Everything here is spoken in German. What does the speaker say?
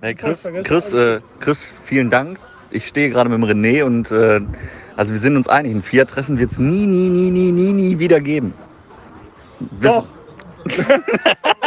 Hey Chris, Chris, äh, Chris, vielen Dank. Ich stehe gerade mit dem René und äh, also wir sind uns einig, ein Vier-Treffen wird es nie, nie, nie, nie, nie, nie wieder geben. Wissen. Doch.